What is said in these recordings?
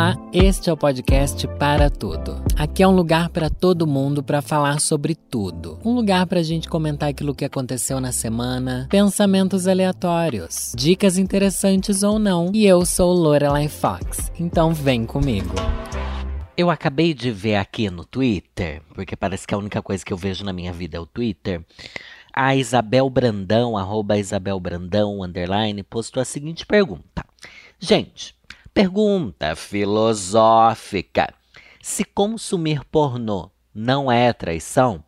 Olá, este é o podcast Para Tudo. Aqui é um lugar para todo mundo para falar sobre tudo. Um lugar para a gente comentar aquilo que aconteceu na semana, pensamentos aleatórios, dicas interessantes ou não. E eu sou Lorelai Fox, então vem comigo. Eu acabei de ver aqui no Twitter, porque parece que a única coisa que eu vejo na minha vida é o Twitter. A Isabel Brandão, arroba Isabel Brandão, underline, postou a seguinte pergunta. Gente, Pergunta filosófica: se consumir pornô não é traição,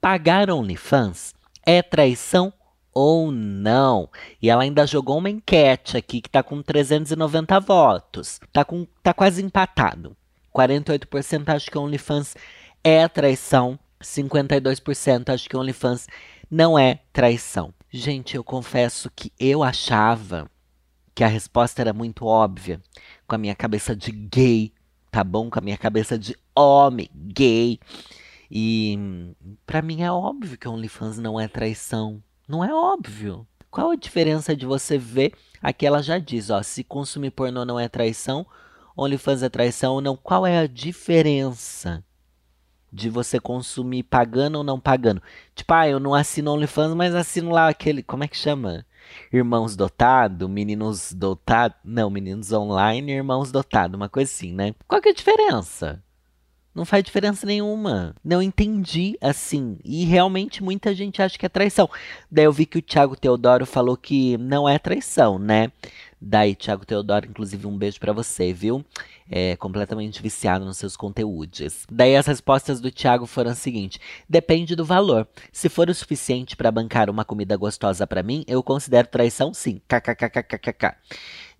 pagar OnlyFans é traição ou não? E ela ainda jogou uma enquete aqui que tá com 390 votos. Tá, com, tá quase empatado. 48% acho que OnlyFans é traição. 52% acho que OnlyFans não é traição. Gente, eu confesso que eu achava que a resposta era muito óbvia, com a minha cabeça de gay, tá bom? Com a minha cabeça de homem gay. E para mim é óbvio que OnlyFans não é traição. Não é óbvio. Qual a diferença de você ver? Aqui ela já diz, ó, se consumir pornô não é traição, OnlyFans é traição ou não. Qual é a diferença de você consumir pagando ou não pagando? Tipo, ah, eu não assino OnlyFans, mas assino lá aquele, como é que chama? Irmãos dotado, meninos dotado, não, meninos online, irmãos dotado, uma coisa assim, né? Qual que é a diferença? Não faz diferença nenhuma. Não entendi assim. E realmente muita gente acha que é traição. Daí eu vi que o Thiago Teodoro falou que não é traição, né? Daí, Thiago Teodoro, inclusive, um beijo para você, viu? É, completamente viciado nos seus conteúdos. Daí as respostas do Thiago foram as seguintes: depende do valor. Se for o suficiente para bancar uma comida gostosa para mim, eu considero traição sim. KKKKKK.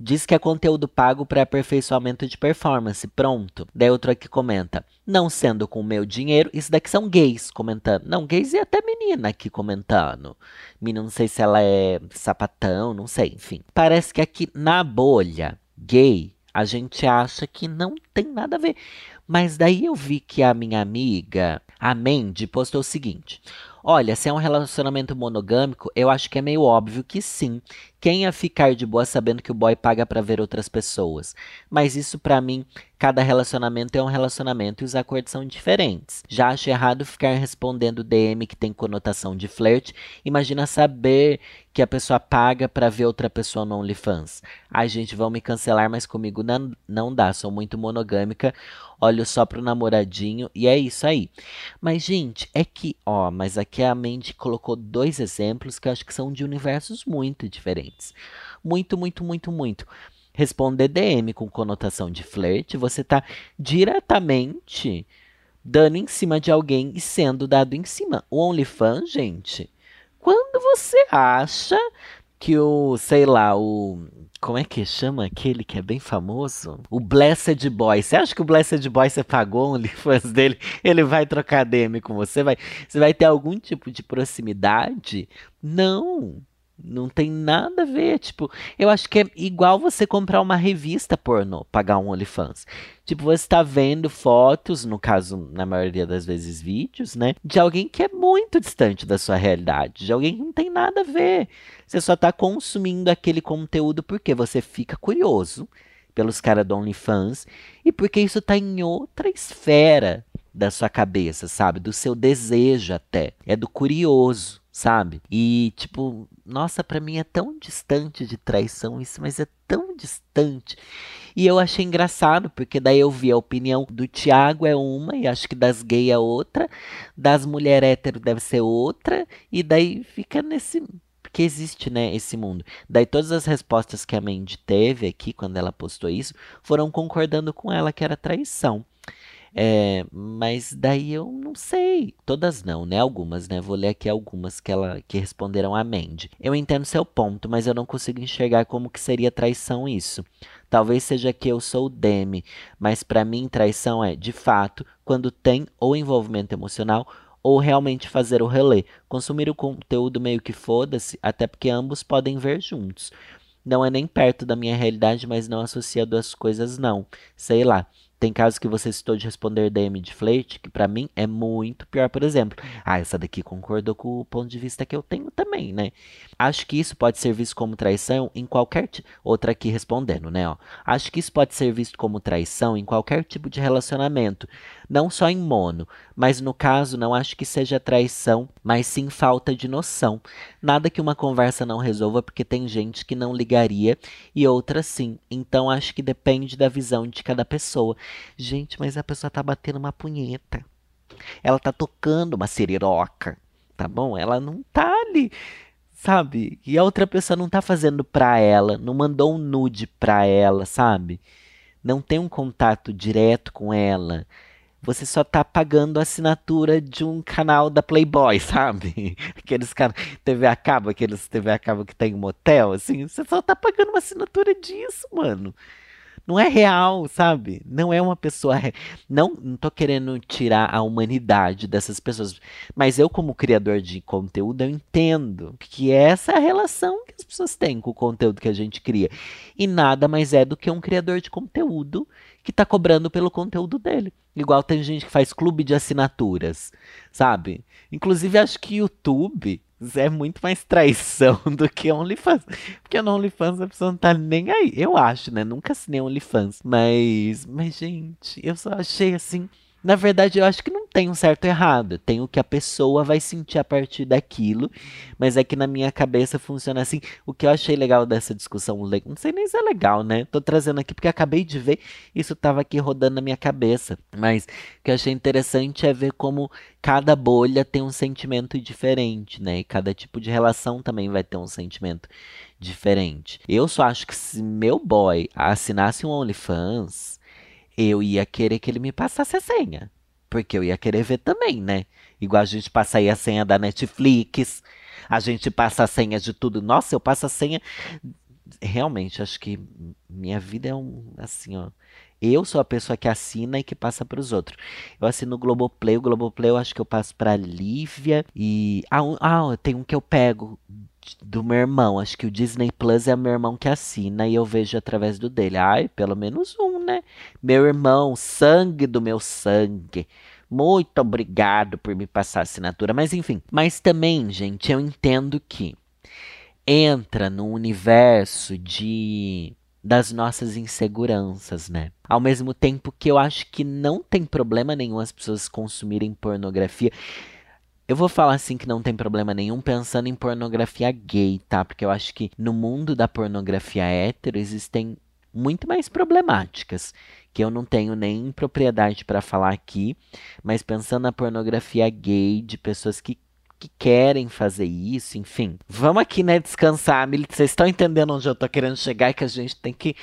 Diz que é conteúdo pago para aperfeiçoamento de performance. Pronto. Daí outro aqui comenta: Não sendo com o meu dinheiro, isso daqui são gays comentando. Não, gays e até menina aqui comentando. Menina, não sei se ela é sapatão, não sei, enfim. Parece que aqui na bolha gay a gente acha que não tem nada a ver. Mas daí eu vi que a minha amiga, a Mandy, postou o seguinte: Olha, se é um relacionamento monogâmico, eu acho que é meio óbvio que sim. Quem ia ficar de boa sabendo que o boy paga para ver outras pessoas? Mas isso para mim, cada relacionamento é um relacionamento e os acordos são diferentes. Já acho errado ficar respondendo DM que tem conotação de flerte. Imagina saber que a pessoa paga para ver outra pessoa no OnlyFans. Ai, gente, vão me cancelar, mas comigo não, não dá. Sou muito monogâmica. Olho só pro namoradinho e é isso aí. Mas, gente, é que, ó, mas aqui a Mandy colocou dois exemplos que eu acho que são de universos muito diferentes. Muito, muito, muito, muito. Responder DM com conotação de flerte, você tá diretamente dando em cima de alguém e sendo dado em cima. O OnlyFans, gente, quando você acha que o, sei lá, o. Como é que chama aquele que é bem famoso? O Blessed Boy. Você acha que o Blessed Boy você pagou o OnlyFans dele? Ele vai trocar DM com você? Vai, você vai ter algum tipo de proximidade? Não. Não tem nada a ver. Tipo, eu acho que é igual você comprar uma revista pornô, pagar um OnlyFans. Tipo, você está vendo fotos, no caso, na maioria das vezes, vídeos, né? De alguém que é muito distante da sua realidade, de alguém que não tem nada a ver. Você só está consumindo aquele conteúdo porque você fica curioso pelos caras do OnlyFans e porque isso está em outra esfera da sua cabeça, sabe? Do seu desejo até. É do curioso sabe? E tipo, nossa, para mim é tão distante de traição isso, mas é tão distante. E eu achei engraçado, porque daí eu vi a opinião do Tiago é uma, e acho que das gays é outra, das mulheres hétero deve ser outra, e daí fica nesse. Porque existe, né, esse mundo. Daí todas as respostas que a Mandy teve aqui, quando ela postou isso, foram concordando com ela que era traição. É, mas daí eu não sei. Todas não, né? Algumas, né? Vou ler aqui algumas que ela que responderam a Mandy. Eu entendo seu ponto, mas eu não consigo enxergar como que seria traição isso. Talvez seja que eu sou o Demi, mas para mim traição é, de fato, quando tem ou envolvimento emocional ou realmente fazer o relé. Consumir o conteúdo meio que foda-se, até porque ambos podem ver juntos. Não é nem perto da minha realidade, mas não associa duas coisas, não. Sei lá. Tem casos que você citou de responder DM de flerte, que para mim é muito pior, por exemplo. Ah, essa daqui concordou com o ponto de vista que eu tenho também, né? Acho que isso pode ser visto como traição em qualquer. Outra aqui respondendo, né? Ó. Acho que isso pode ser visto como traição em qualquer tipo de relacionamento. Não só em mono, mas no caso não acho que seja traição, mas sim falta de noção. Nada que uma conversa não resolva, porque tem gente que não ligaria e outra sim. Então acho que depende da visão de cada pessoa. Gente, mas a pessoa tá batendo uma punheta. Ela tá tocando uma siriroca, tá bom? Ela não tá ali, sabe? E a outra pessoa não tá fazendo pra ela, não mandou um nude pra ela, sabe? Não tem um contato direto com ela você só tá pagando a assinatura de um canal da Playboy, sabe? Aqueles caras, TV a cabo, aqueles TV a cabo que tem um motel, assim, você só tá pagando uma assinatura disso, mano não é real, sabe? Não é uma pessoa. Não, não tô querendo tirar a humanidade dessas pessoas. Mas eu, como criador de conteúdo, eu entendo que essa é a relação que as pessoas têm com o conteúdo que a gente cria. E nada mais é do que um criador de conteúdo que está cobrando pelo conteúdo dele. Igual tem gente que faz clube de assinaturas, sabe? Inclusive, acho que YouTube é muito mais traição do que OnlyFans. Porque no OnlyFans a pessoa não tá nem aí. Eu acho, né? Nunca assinei OnlyFans. Mas, mas, gente, eu só achei assim. Na verdade, eu acho que não tem um certo errado. Tem o que a pessoa vai sentir a partir daquilo. Mas é que na minha cabeça funciona assim. O que eu achei legal dessa discussão, não sei nem se é legal, né? Tô trazendo aqui porque acabei de ver. Isso tava aqui rodando na minha cabeça. Mas o que eu achei interessante é ver como cada bolha tem um sentimento diferente, né? E cada tipo de relação também vai ter um sentimento diferente. Eu só acho que se meu boy assinasse um OnlyFans eu ia querer que ele me passasse a senha. Porque eu ia querer ver também, né? Igual a gente passa aí a senha da Netflix, a gente passa a senha de tudo. Nossa, eu passo a senha. Realmente, acho que minha vida é um. Assim, ó. Eu sou a pessoa que assina e que passa para os outros. Eu assino o Globoplay. O Globoplay eu acho que eu passo para Lívia. E. Ah, ah, tem um que eu pego do meu irmão. Acho que o Disney Plus é meu irmão que assina e eu vejo através do dele. Ai, pelo menos um, né? Meu irmão, sangue do meu sangue. Muito obrigado por me passar a assinatura. Mas enfim. Mas também, gente, eu entendo que entra no universo de das nossas inseguranças, né? Ao mesmo tempo que eu acho que não tem problema nenhum as pessoas consumirem pornografia. Eu vou falar assim que não tem problema nenhum pensando em pornografia gay, tá? Porque eu acho que no mundo da pornografia hétero existem muito mais problemáticas, que eu não tenho nem propriedade para falar aqui, mas pensando na pornografia gay de pessoas que que querem fazer isso, enfim. Vamos aqui, né, descansar, Vocês estão entendendo onde eu tô querendo chegar e que a gente tem que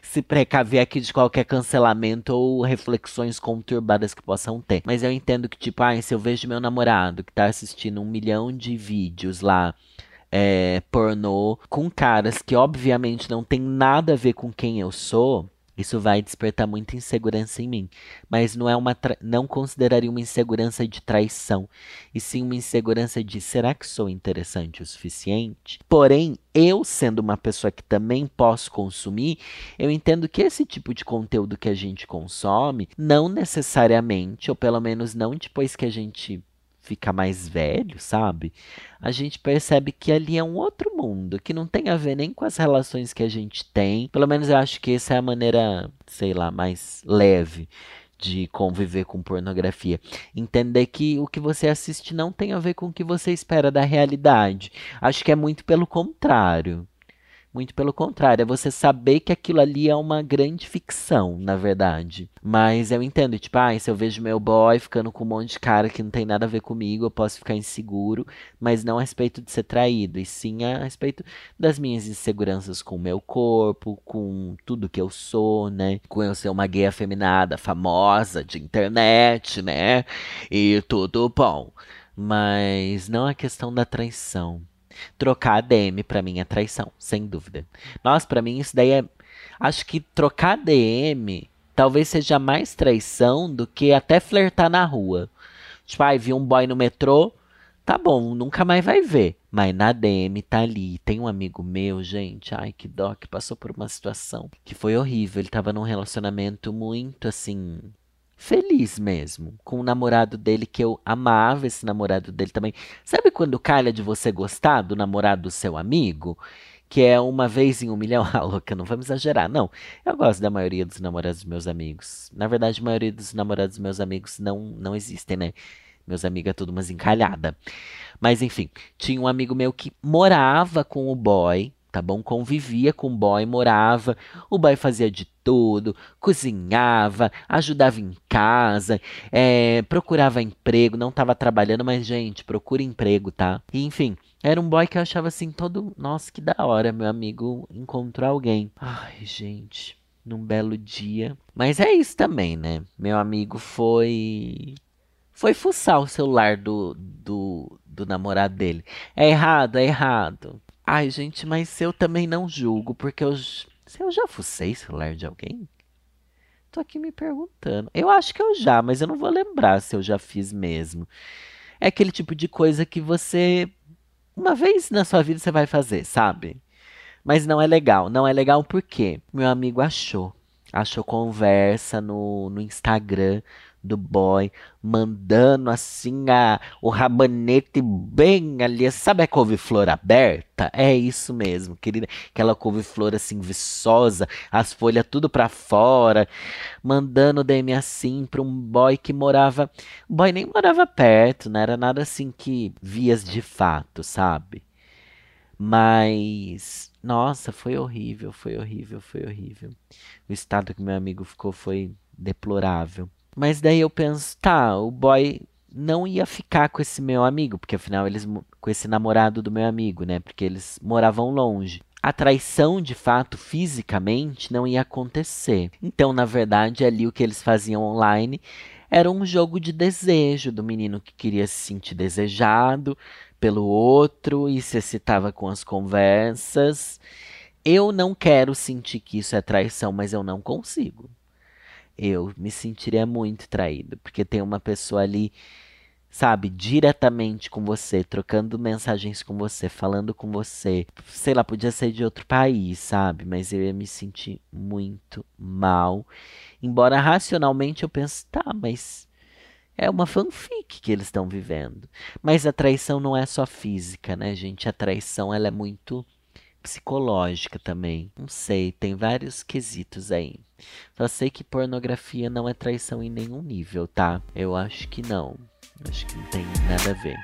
se precaver aqui de qualquer cancelamento ou reflexões conturbadas que possam ter. Mas eu entendo que, tipo, ah, se eu vejo meu namorado que tá assistindo um milhão de vídeos lá é, pornô com caras que obviamente não tem nada a ver com quem eu sou, isso vai despertar muita insegurança em mim, mas não é uma não consideraria uma insegurança de traição, e sim uma insegurança de será que sou interessante o suficiente? Porém, eu sendo uma pessoa que também posso consumir, eu entendo que esse tipo de conteúdo que a gente consome, não necessariamente, ou pelo menos não depois que a gente fica mais velho, sabe? A gente percebe que ali é um outro mundo, que não tem a ver nem com as relações que a gente tem. Pelo menos eu acho que essa é a maneira, sei lá, mais leve de conviver com pornografia. Entender que o que você assiste não tem a ver com o que você espera da realidade. Acho que é muito pelo contrário. Muito pelo contrário, é você saber que aquilo ali é uma grande ficção, na verdade. Mas eu entendo, tipo, ah, se eu vejo meu boy ficando com um monte de cara que não tem nada a ver comigo, eu posso ficar inseguro, mas não a respeito de ser traído, e sim a respeito das minhas inseguranças com o meu corpo, com tudo que eu sou, né? Com eu ser uma gay afeminada, famosa, de internet, né? E tudo bom. Mas não a questão da traição. Trocar DM para mim é traição, sem dúvida. Nossa, para mim isso daí é. Acho que trocar DM talvez seja mais traição do que até flertar na rua. Tipo, ai, vi um boy no metrô, tá bom, nunca mais vai ver. Mas na DM tá ali. Tem um amigo meu, gente, ai que dó, que passou por uma situação que foi horrível. Ele tava num relacionamento muito assim. Feliz mesmo, com o namorado dele que eu amava esse namorado dele também. Sabe quando calha de você gostar do namorado do seu amigo? que é uma vez em um milhão. Ah, louca, não vamos exagerar. Não, eu gosto da maioria dos namorados dos meus amigos. Na verdade, a maioria dos namorados dos meus amigos não, não existem, né? Meus amigos é tudo umas encalhada. Mas enfim, tinha um amigo meu que morava com o boy, tá bom? Convivia com o boy, morava. O boy fazia de tudo, cozinhava, ajudava em casa, é, procurava emprego, não estava trabalhando, mas gente, procura emprego, tá? E, enfim, era um boy que eu achava assim todo, nossa, que da hora, meu amigo encontrou alguém. Ai, gente, num belo dia. Mas é isso também, né? Meu amigo foi foi fuçar o celular do, do, do namorado dele. É errado, é errado. Ai, gente, mas eu também não julgo, porque eu, se eu já fucei celular de alguém? Tô aqui me perguntando. Eu acho que eu já, mas eu não vou lembrar se eu já fiz mesmo. É aquele tipo de coisa que você, uma vez na sua vida, você vai fazer, sabe? Mas não é legal. Não é legal porque meu amigo achou. Achou conversa no, no Instagram do boy, mandando assim a, o rabanete bem ali. Sabe a couve-flor aberta? É isso mesmo, querida. Aquela couve-flor assim viçosa, as folhas tudo para fora, mandando DM assim pra um boy que morava. O boy nem morava perto, não era nada assim que vias de fato, sabe? Mas, nossa, foi horrível, foi horrível, foi horrível. O estado que meu amigo ficou foi deplorável. Mas daí eu penso, tá, o boy não ia ficar com esse meu amigo, porque afinal eles com esse namorado do meu amigo, né? Porque eles moravam longe. A traição, de fato, fisicamente, não ia acontecer. Então, na verdade, ali o que eles faziam online era um jogo de desejo do menino que queria se sentir desejado pelo outro e se excitava com as conversas. Eu não quero sentir que isso é traição, mas eu não consigo eu me sentiria muito traído, porque tem uma pessoa ali, sabe, diretamente com você, trocando mensagens com você, falando com você. Sei lá, podia ser de outro país, sabe? Mas eu ia me sentir muito mal. Embora racionalmente eu pense, tá, mas é uma fanfic que eles estão vivendo. Mas a traição não é só física, né, gente? A traição ela é muito psicológica também. Não sei, tem vários quesitos aí. Só sei que pornografia não é traição em nenhum nível, tá? Eu acho que não. Acho que não tem nada a ver.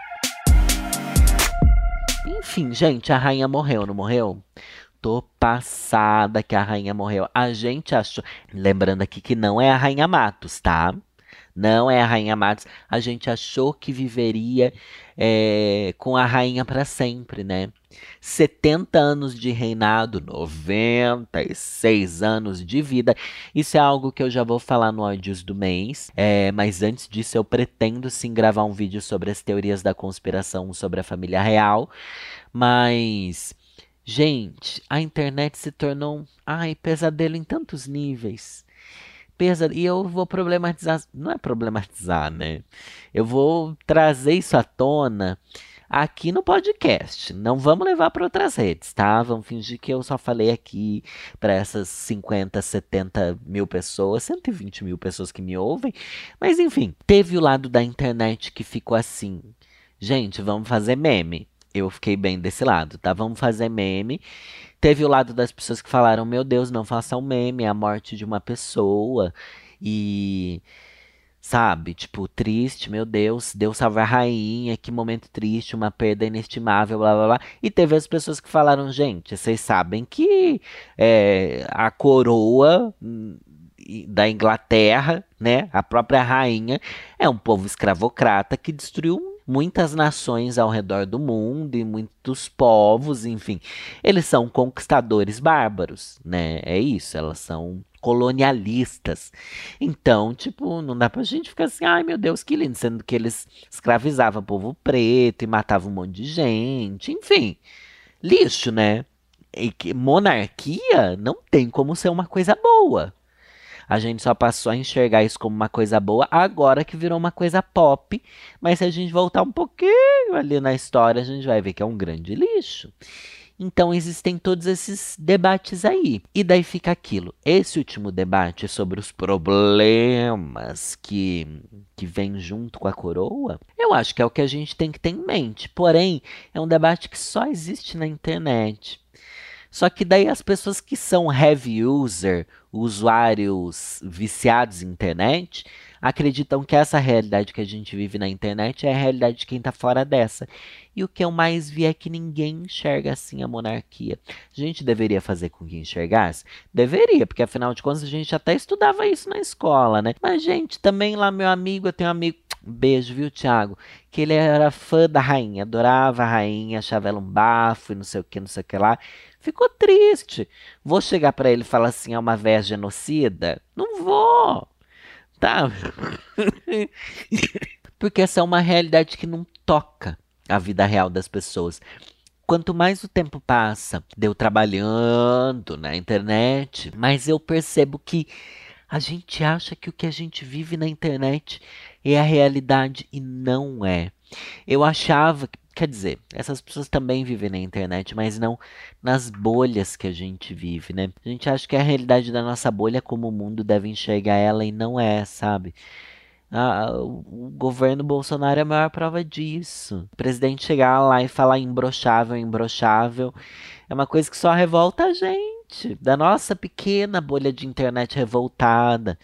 Enfim, gente, a rainha morreu, não morreu? Tô passada que a rainha morreu. A gente achou. Lembrando aqui que não é a rainha Matos, tá? Não é a Rainha Matos. A gente achou que viveria é, com a rainha para sempre, né? 70 anos de reinado, 96 anos de vida. Isso é algo que eu já vou falar no Ódios do mês. É, mas antes disso, eu pretendo sim gravar um vídeo sobre as teorias da conspiração sobre a família real. Mas. Gente, a internet se tornou, ai, pesadelo em tantos níveis pesa e eu vou problematizar, não é problematizar, né? Eu vou trazer isso à tona aqui no podcast. Não vamos levar para outras redes, tá? Vamos fingir que eu só falei aqui para essas 50, 70 mil pessoas, 120 mil pessoas que me ouvem. Mas enfim, teve o lado da internet que ficou assim. Gente, vamos fazer meme. Eu fiquei bem desse lado, tá? Vamos fazer meme. Teve o lado das pessoas que falaram: Meu Deus, não faça um meme, é a morte de uma pessoa. E. Sabe? Tipo, triste, meu Deus, Deus salve a rainha, que momento triste, uma perda inestimável, blá blá blá. E teve as pessoas que falaram: Gente, vocês sabem que é, a coroa hum, da Inglaterra, né? A própria rainha é um povo escravocrata que destruiu muitas nações ao redor do mundo e muitos povos, enfim. Eles são conquistadores bárbaros, né? É isso, elas são colonialistas. Então, tipo, não dá pra gente ficar assim, ai meu Deus, que lindo, sendo que eles escravizavam povo preto e matavam um monte de gente, enfim. Lixo, né? E que monarquia não tem como ser uma coisa boa. A gente só passou a enxergar isso como uma coisa boa agora que virou uma coisa pop. Mas se a gente voltar um pouquinho ali na história, a gente vai ver que é um grande lixo. Então existem todos esses debates aí. E daí fica aquilo. Esse último debate sobre os problemas que, que vem junto com a coroa, eu acho que é o que a gente tem que ter em mente. Porém, é um debate que só existe na internet. Só que daí as pessoas que são heavy user, usuários viciados em internet, acreditam que essa realidade que a gente vive na internet é a realidade de quem está fora dessa. E o que eu mais vi é que ninguém enxerga assim a monarquia. A gente deveria fazer com que enxergasse? Deveria, porque afinal de contas a gente até estudava isso na escola, né? Mas, gente, também lá meu amigo, eu tenho um amigo Beijo, viu, Thiago? Que ele era fã da rainha, adorava a rainha, achava ela um bafo e não sei o que, não sei o que lá. Ficou triste. Vou chegar para ele e falar assim: é uma véia genocida? Não vou. Tá? Porque essa é uma realidade que não toca a vida real das pessoas. Quanto mais o tempo passa, deu trabalhando na internet, mais eu percebo que a gente acha que o que a gente vive na internet é a realidade e não é. Eu achava, quer dizer, essas pessoas também vivem na internet, mas não nas bolhas que a gente vive, né? A gente acha que a realidade da nossa bolha é como o mundo deve enxergar ela e não é, sabe? Ah, o governo Bolsonaro é a maior prova disso. O presidente chegar lá e falar imbrochável, imbrochável, é uma coisa que só revolta a gente, da nossa pequena bolha de internet revoltada.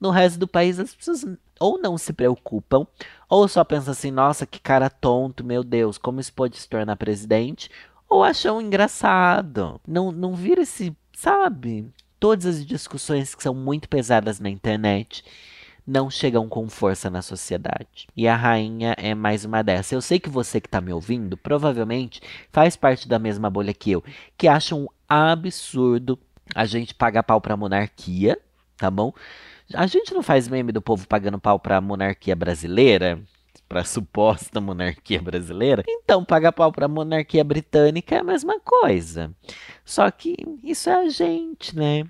No resto do país, as pessoas ou não se preocupam, ou só pensam assim: nossa, que cara tonto, meu Deus, como isso pode se tornar presidente? Ou acham engraçado. Não, não vira esse, sabe? Todas as discussões que são muito pesadas na internet não chegam com força na sociedade. E a rainha é mais uma dessas. Eu sei que você que está me ouvindo provavelmente faz parte da mesma bolha que eu, que acha um absurdo a gente pagar pau para monarquia, tá bom? A gente não faz meme do povo pagando pau para a monarquia brasileira? para suposta monarquia brasileira, então pagar pau para a monarquia britânica é a mesma coisa. Só que isso é a gente, né?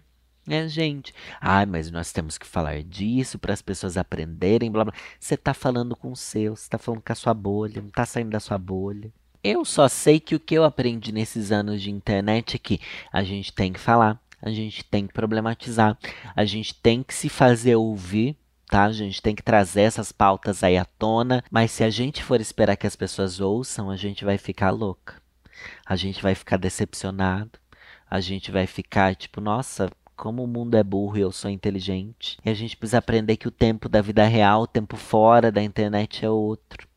É, gente. Ai, mas nós temos que falar disso para as pessoas aprenderem, blá blá. Você tá falando com o seu, você tá falando com a sua bolha, não tá saindo da sua bolha. Eu só sei que o que eu aprendi nesses anos de internet é que a gente tem que falar, a gente tem que problematizar, a gente tem que se fazer ouvir, tá? A gente tem que trazer essas pautas aí à tona, mas se a gente for esperar que as pessoas ouçam, a gente vai ficar louca. A gente vai ficar decepcionado. A gente vai ficar tipo, nossa, como o mundo é burro e eu sou inteligente. E a gente precisa aprender que o tempo da vida real, o tempo fora da internet é outro.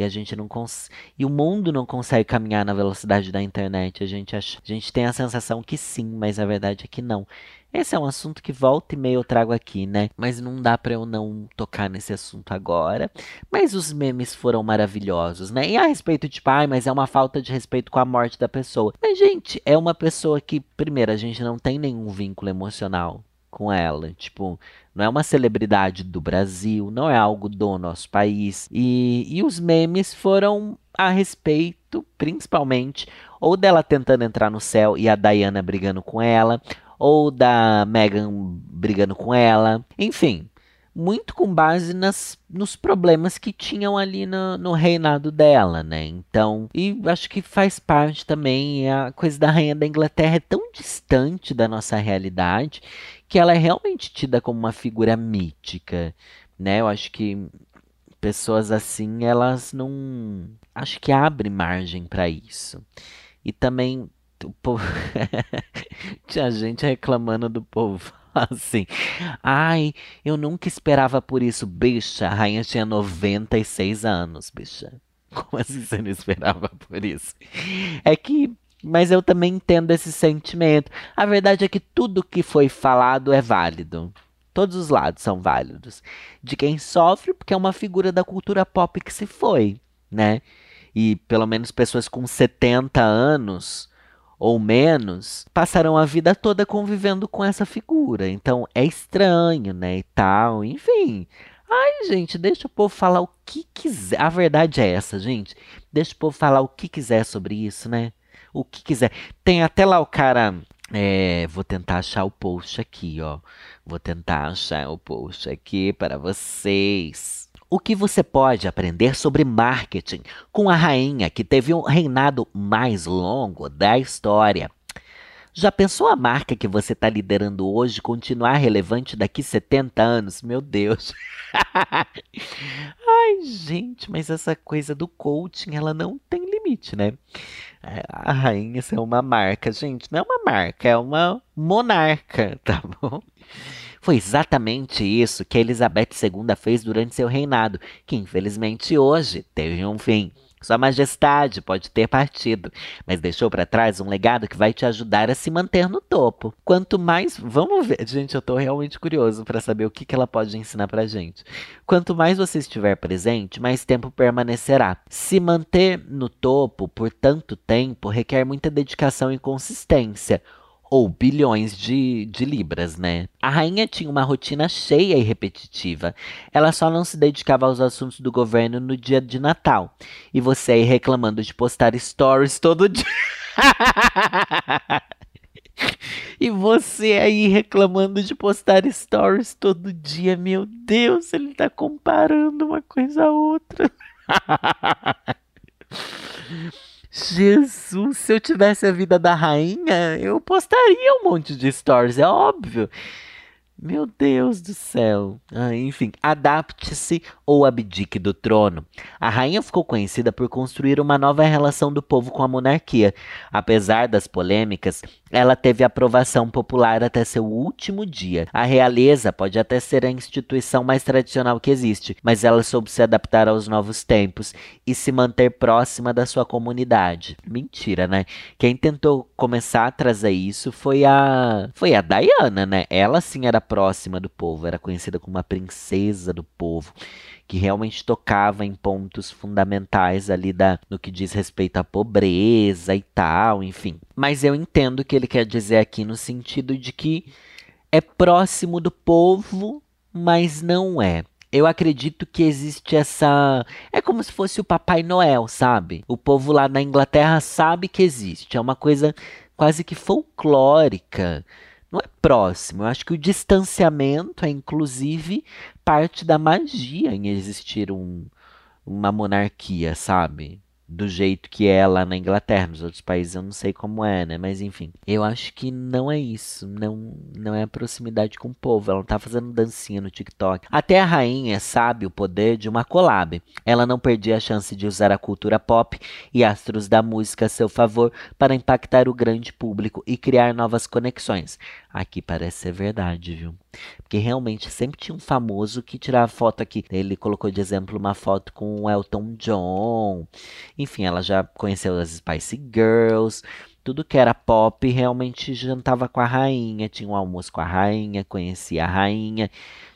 E a gente não cons... e o mundo não consegue caminhar na velocidade da internet. A gente a gente tem a sensação que sim, mas a verdade é que não. Esse é um assunto que volta e meia eu trago aqui, né? Mas não dá para eu não tocar nesse assunto agora. Mas os memes foram maravilhosos, né? E a respeito de pai, mas é uma falta de respeito com a morte da pessoa. Mas, gente, é uma pessoa que, primeiro, a gente não tem nenhum vínculo emocional com ela. Tipo, não é uma celebridade do Brasil, não é algo do nosso país. E, e os memes foram a respeito, principalmente, ou dela tentando entrar no céu e a Diana brigando com ela, ou da Megan brigando com ela. Enfim, muito com base nas, nos problemas que tinham ali no, no, reinado dela, né? Então, e acho que faz parte também a coisa da rainha da Inglaterra é tão distante da nossa realidade que ela é realmente tida como uma figura mítica, né? Eu acho que pessoas assim, elas não acho que abre margem para isso. E também o povo tinha gente reclamando do povo assim. Ai, eu nunca esperava por isso, bicha. A rainha tinha 96 anos, bicha. Como assim você não esperava por isso? É que mas eu também entendo esse sentimento. A verdade é que tudo que foi falado é válido. Todos os lados são válidos. De quem sofre, porque é uma figura da cultura pop que se foi, né? E pelo menos pessoas com 70 anos ou menos passarão a vida toda convivendo com essa figura. Então é estranho, né? E tal, enfim. Ai, gente, deixa o povo falar o que quiser. A verdade é essa, gente. Deixa o povo falar o que quiser sobre isso, né? O que quiser. Tem até lá o cara É, vou tentar achar o post aqui, ó. Vou tentar achar o post aqui para vocês. O que você pode aprender sobre marketing com a rainha que teve um reinado mais longo da história? Já pensou a marca que você está liderando hoje continuar relevante daqui 70 anos? Meu Deus. Ai, gente, mas essa coisa do coaching, ela não tem limite, né? É, a rainha é uma marca, gente, não é uma marca, é uma monarca, tá bom? Foi exatamente isso que Elizabeth II fez durante seu reinado, que infelizmente hoje teve um fim. Sua Majestade pode ter partido, mas deixou para trás um legado que vai te ajudar a se manter no topo. Quanto mais. Vamos ver. Gente, eu estou realmente curioso para saber o que, que ela pode ensinar para gente. Quanto mais você estiver presente, mais tempo permanecerá. Se manter no topo por tanto tempo requer muita dedicação e consistência ou bilhões de, de libras, né? A rainha tinha uma rotina cheia e repetitiva. Ela só não se dedicava aos assuntos do governo no dia de Natal. E você aí reclamando de postar stories todo dia. e você aí reclamando de postar stories todo dia. Meu Deus, ele tá comparando uma coisa a outra. Jesus, se eu tivesse a vida da rainha, eu postaria um monte de stories, é óbvio. Meu Deus do céu. Ah, enfim, adapte-se ou abdique do trono. A rainha ficou conhecida por construir uma nova relação do povo com a monarquia. Apesar das polêmicas, ela teve aprovação popular até seu último dia. A realeza pode até ser a instituição mais tradicional que existe, mas ela soube se adaptar aos novos tempos e se manter próxima da sua comunidade. Mentira, né? Quem tentou começar a trazer isso foi a foi a Diana, né? Ela sim era próxima do povo, era conhecida como uma princesa do povo, que realmente tocava em pontos fundamentais ali da, no que diz respeito à pobreza e tal, enfim. Mas eu entendo o que ele quer dizer aqui no sentido de que é próximo do povo, mas não é. Eu acredito que existe essa. É como se fosse o Papai Noel, sabe? O povo lá na Inglaterra sabe que existe. É uma coisa quase que folclórica não é próximo. Eu acho que o distanciamento é, inclusive, parte da magia em existir um, uma monarquia, sabe? Do jeito que é lá na Inglaterra. Nos outros países eu não sei como é, né? Mas enfim, eu acho que não é isso. Não, não é a proximidade com o povo. Ela não tá fazendo dancinha no TikTok. Até a rainha sabe o poder de uma collab. Ela não perdia a chance de usar a cultura pop e astros da música a seu favor para impactar o grande público e criar novas conexões. Aqui parece ser verdade, viu? Porque realmente sempre tinha um famoso que tirava foto aqui. Ele colocou de exemplo uma foto com o Elton John. Enfim, ela já conheceu as Spice Girls. Tudo que era pop realmente jantava com a rainha. Tinha um almoço com a rainha, conhecia a rainha.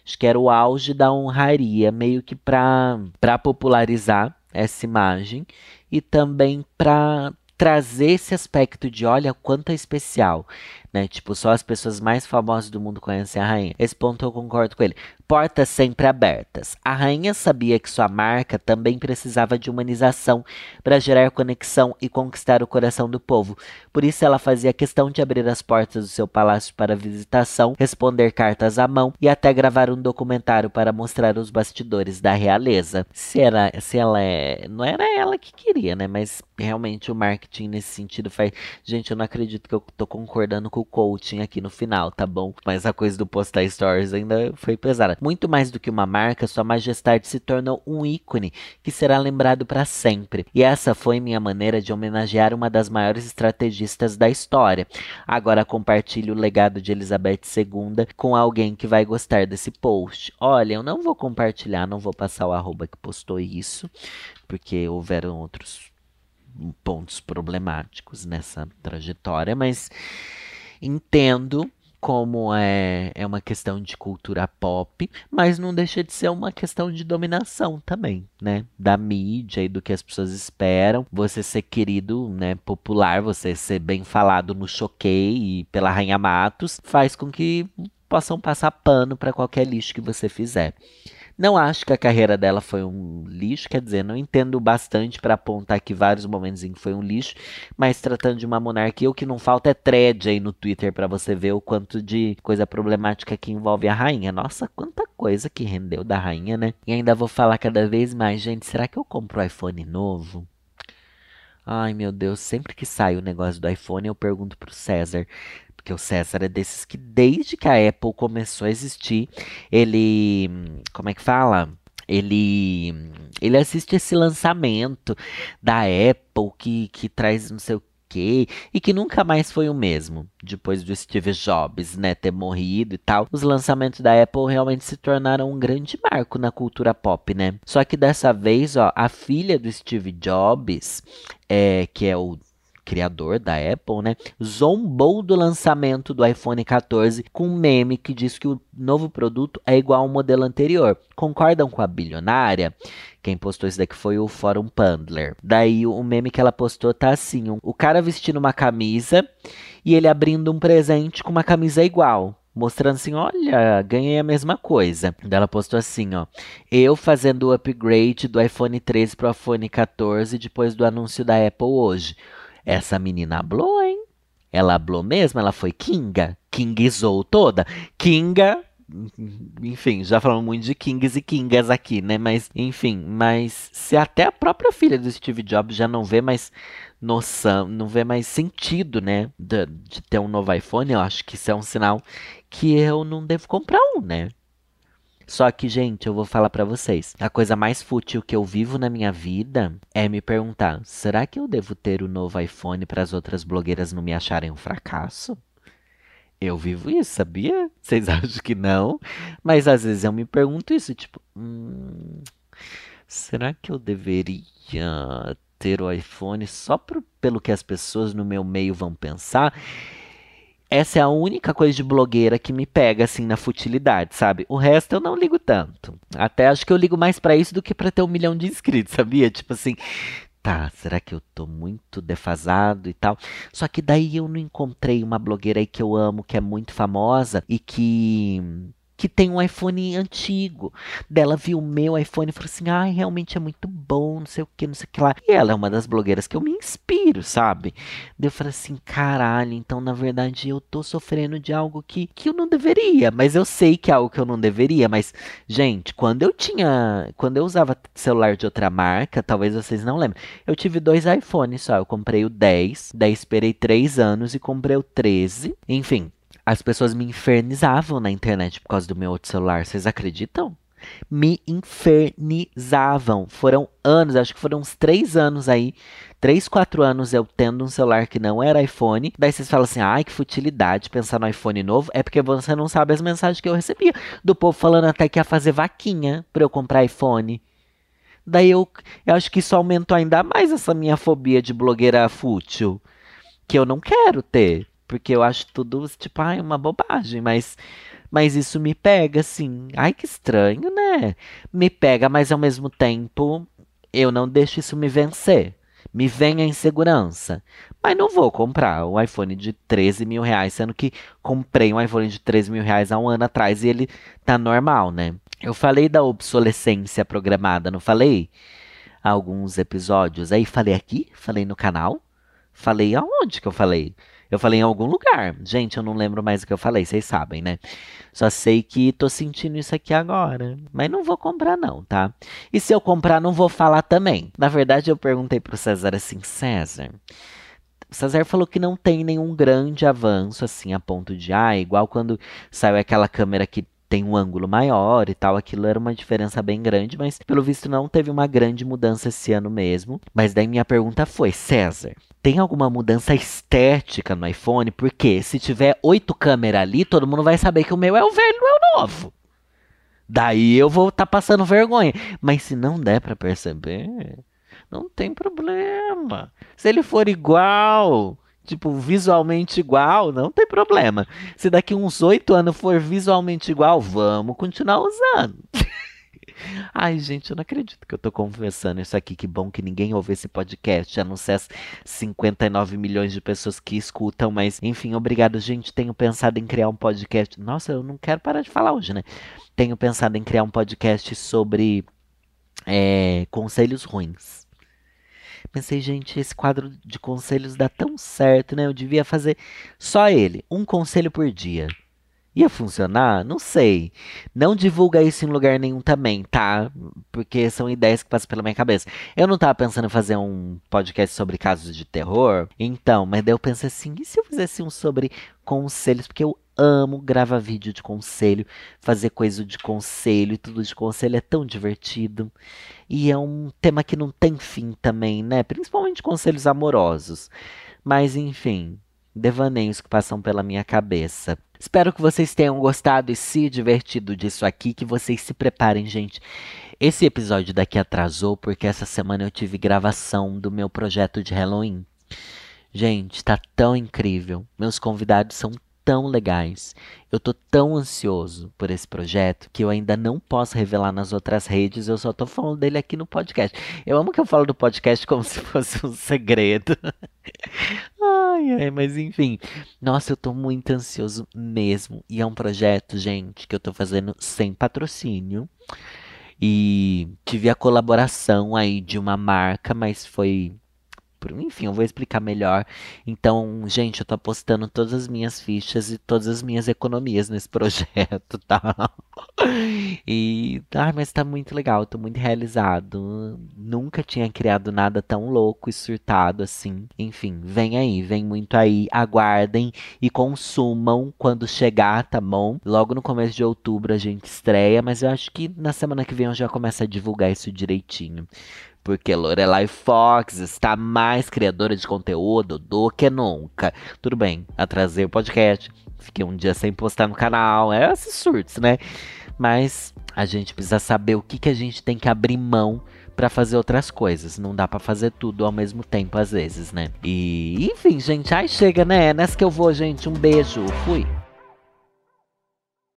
Acho que era o auge da honraria, meio que para popularizar essa imagem e também para trazer esse aspecto de olha quanto é especial né? Tipo, só as pessoas mais famosas do mundo conhecem a rainha. Esse ponto eu concordo com ele. Portas sempre abertas. A rainha sabia que sua marca também precisava de humanização para gerar conexão e conquistar o coração do povo. Por isso, ela fazia questão de abrir as portas do seu palácio para visitação, responder cartas à mão e até gravar um documentário para mostrar os bastidores da realeza. Se, era, se ela é. Não era ela que queria, né? Mas realmente o marketing nesse sentido faz. Gente, eu não acredito que eu tô concordando com coaching aqui no final, tá bom? Mas a coisa do postar stories ainda foi pesada. Muito mais do que uma marca, Sua Majestade se tornou um ícone que será lembrado para sempre. E essa foi minha maneira de homenagear uma das maiores estrategistas da história. Agora compartilho o legado de Elizabeth II com alguém que vai gostar desse post. Olha, eu não vou compartilhar, não vou passar o arroba que postou isso, porque houveram outros pontos problemáticos nessa trajetória, mas Entendo como é, é uma questão de cultura pop, mas não deixa de ser uma questão de dominação também, né? Da mídia e do que as pessoas esperam. Você ser querido, né? Popular, você ser bem falado no Choquei e pela Rainha Matos, faz com que possam passar pano para qualquer lixo que você fizer. Não acho que a carreira dela foi um lixo, quer dizer, não entendo bastante para apontar que vários momentos em que foi um lixo, mas tratando de uma monarquia, o que não falta é thread aí no Twitter para você ver o quanto de coisa problemática que envolve a rainha. Nossa, quanta coisa que rendeu da rainha, né? E ainda vou falar cada vez mais, gente, será que eu compro um iPhone novo? Ai, meu Deus, sempre que sai o negócio do iPhone, eu pergunto pro César. Porque o César é desses que, desde que a Apple começou a existir, ele. Como é que fala? Ele, ele assiste esse lançamento da Apple que, que traz não sei o quê e que nunca mais foi o mesmo depois do Steve Jobs, né, ter morrido e tal. Os lançamentos da Apple realmente se tornaram um grande marco na cultura pop, né? Só que dessa vez, ó, a filha do Steve Jobs, é, que é o criador da Apple, né, zombou do lançamento do iPhone 14 com um meme que diz que o novo produto é igual ao modelo anterior. Concordam com a bilionária? Quem postou isso daqui foi o Fórum Pandler. Daí o meme que ela postou tá assim: um, o cara vestindo uma camisa e ele abrindo um presente com uma camisa igual mostrando assim, olha, ganhei a mesma coisa. Ela postou assim, ó, eu fazendo o upgrade do iPhone 13 pro iPhone 14 depois do anúncio da Apple hoje. Essa menina hablou, hein? Ela hablou mesmo? Ela foi Kinga? Kingizou toda? Kinga enfim, já falamos muito de Kings e Kingas aqui, né? Mas, enfim, mas se até a própria filha do Steve Jobs já não vê mais noção, não vê mais sentido, né? De, de ter um novo iPhone, eu acho que isso é um sinal que eu não devo comprar um, né? Só que, gente, eu vou falar para vocês. A coisa mais fútil que eu vivo na minha vida é me perguntar: será que eu devo ter o novo iPhone para as outras blogueiras não me acharem um fracasso? Eu vivo isso, sabia? Vocês acham que não? Mas às vezes eu me pergunto isso, tipo, hum, será que eu deveria ter o iPhone só por, pelo que as pessoas no meu meio vão pensar? Essa é a única coisa de blogueira que me pega assim na futilidade, sabe? O resto eu não ligo tanto. Até acho que eu ligo mais para isso do que para ter um milhão de inscritos, sabia? Tipo assim, tá, será que eu tô muito defasado e tal? Só que daí eu não encontrei uma blogueira aí que eu amo, que é muito famosa e que que tem um iPhone antigo. Dela viu o meu iPhone e falou assim: ai, realmente é muito bom, não sei o que, não sei o que lá. E ela é uma das blogueiras que eu me inspiro, sabe? Daí eu falei assim: caralho, então na verdade eu tô sofrendo de algo que, que eu não deveria, mas eu sei que é algo que eu não deveria. Mas, gente, quando eu tinha. Quando eu usava celular de outra marca, talvez vocês não lembrem, eu tive dois iPhones só. Eu comprei o 10, daí esperei 3 anos e comprei o 13. Enfim, as pessoas me infernizavam na internet por causa do meu outro celular. Vocês acreditam? Me infernizavam. Foram anos, acho que foram uns três anos aí. Três, quatro anos eu tendo um celular que não era iPhone. Daí vocês falam assim: ai, que futilidade pensar no iPhone novo. É porque você não sabe as mensagens que eu recebia. Do povo falando até que ia fazer vaquinha pra eu comprar iPhone. Daí eu, eu acho que isso aumentou ainda mais essa minha fobia de blogueira fútil. Que eu não quero ter. Porque eu acho tudo, tipo, ai, uma bobagem, mas, mas isso me pega, assim. Ai, que estranho, né? Me pega, mas ao mesmo tempo eu não deixo isso me vencer. Me vem a insegurança. Mas não vou comprar um iPhone de 13 mil reais, sendo que comprei um iPhone de 13 mil reais há um ano atrás e ele tá normal, né? Eu falei da obsolescência programada, não falei? Alguns episódios. Aí falei aqui, falei no canal. Falei aonde que eu falei? Eu falei em algum lugar. Gente, eu não lembro mais o que eu falei, vocês sabem, né? Só sei que tô sentindo isso aqui agora. Mas não vou comprar, não, tá? E se eu comprar, não vou falar também. Na verdade, eu perguntei pro César assim, César. O César falou que não tem nenhum grande avanço, assim, a ponto de, ah, igual quando saiu aquela câmera que tem um ângulo maior e tal. Aquilo era uma diferença bem grande, mas pelo visto não teve uma grande mudança esse ano mesmo. Mas daí minha pergunta foi: César, tem alguma mudança estética no iPhone? Porque se tiver oito câmeras ali, todo mundo vai saber que o meu é o velho, não é o novo. Daí eu vou estar tá passando vergonha. Mas se não der para perceber, não tem problema. Se ele for igual, tipo, visualmente igual, não tem problema. Se daqui uns oito anos for visualmente igual, vamos continuar usando. Ai, gente, eu não acredito que eu tô confessando isso aqui. Que bom que ninguém ouve esse podcast. A não ser as 59 milhões de pessoas que escutam. Mas, enfim, obrigado, gente. Tenho pensado em criar um podcast. Nossa, eu não quero parar de falar hoje, né? Tenho pensado em criar um podcast sobre é, conselhos ruins. Pensei, gente, esse quadro de conselhos dá tão certo, né? Eu devia fazer só ele, um conselho por dia. Ia funcionar? Não sei. Não divulga isso em lugar nenhum também, tá? Porque são ideias que passam pela minha cabeça. Eu não tava pensando em fazer um podcast sobre casos de terror. Então, mas daí eu pensei assim, e se eu fizesse um sobre conselhos? Porque eu amo gravar vídeo de conselho, fazer coisa de conselho e tudo de conselho é tão divertido. E é um tema que não tem fim também, né? Principalmente conselhos amorosos. Mas enfim, devaneios que passam pela minha cabeça. Espero que vocês tenham gostado e se divertido disso aqui, que vocês se preparem, gente. Esse episódio daqui atrasou porque essa semana eu tive gravação do meu projeto de Halloween. Gente, tá tão incrível. Meus convidados são tão legais. Eu tô tão ansioso por esse projeto que eu ainda não posso revelar nas outras redes, eu só tô falando dele aqui no podcast. Eu amo que eu falo do podcast como se fosse um segredo. ai, ai, mas enfim. Nossa, eu tô muito ansioso mesmo. E é um projeto, gente, que eu tô fazendo sem patrocínio. E tive a colaboração aí de uma marca, mas foi enfim, eu vou explicar melhor. Então, gente, eu tô apostando todas as minhas fichas e todas as minhas economias nesse projeto, tá? E, ah, mas tá muito legal, tô muito realizado. Nunca tinha criado nada tão louco e surtado assim. Enfim, vem aí, vem muito aí. Aguardem e consumam quando chegar, tá bom? Logo no começo de outubro a gente estreia, mas eu acho que na semana que vem eu já começo a divulgar isso direitinho porque Lorelai Fox está mais criadora de conteúdo do que nunca. Tudo bem, atrasei o podcast, fiquei um dia sem postar no canal, é esses surtos, né? Mas a gente precisa saber o que, que a gente tem que abrir mão para fazer outras coisas. Não dá para fazer tudo ao mesmo tempo às vezes, né? E enfim, gente, aí chega, né? É nessa que eu vou, gente. Um beijo. Fui.